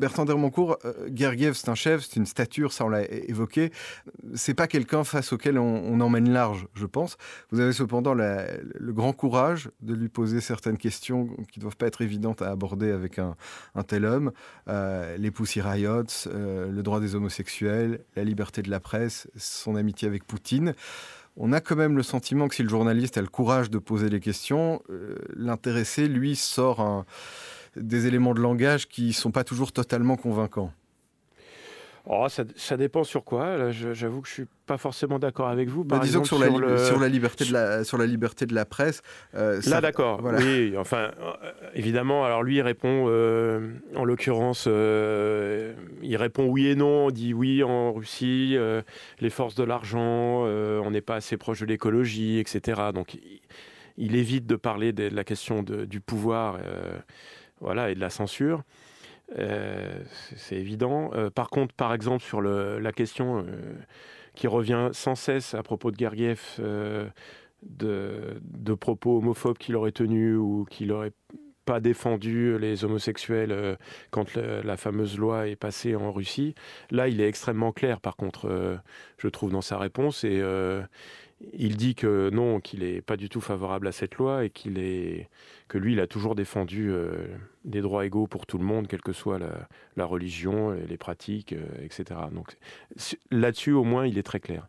Bertrand Dermoncourt, euh, Gergiev, c'est un chef, c'est une stature, ça on l'a évoqué. C'est pas quelqu'un face auquel on, emmène large, je pense. Vous avez cependant le grand courage de lui poser certaines questions qui ne doivent pas être évidentes à aborder avec un, tel homme. Euh, les Pussy Riots, euh, le droit des homosexuels, la liberté de la presse, son amitié avec Poutine on a quand même le sentiment que si le journaliste a le courage de poser les questions, l'intéressé, lui, sort des éléments de langage qui ne sont pas toujours totalement convaincants. Oh, ça, dépend sur quoi. J'avoue que je suis pas forcément d'accord avec vous. Bah, disons que sur, la, liberté de la, sur la liberté de la presse. Euh, Là, d'accord. Oui, enfin, euh, évidemment. Alors lui, il répond, euh, en l'occurrence, il répond oui et non. On dit oui en Russie, les forces de l'argent, on n'est pas assez proche de l'écologie, etc. Donc, il, évite de parler de, la question du pouvoir, voilà, et de la censure. Euh, c'est évident. Euh, par contre, par exemple, sur la question euh, qui revient sans cesse à propos de Gergiev, de, propos homophobes qu'il aurait tenus ou qu'il n'aurait pas défendu les homosexuels quand la, fameuse loi est passée en Russie. Là, il est extrêmement clair, par contre, je trouve, dans sa réponse. Et il dit que non, qu'il n'est pas du tout favorable à cette loi et qu'il est que lui, il a toujours défendu euh, des droits égaux pour tout le monde, quelle que soit la, religion, les pratiques, euh, etc. Donc là-dessus, au moins, il est très clair.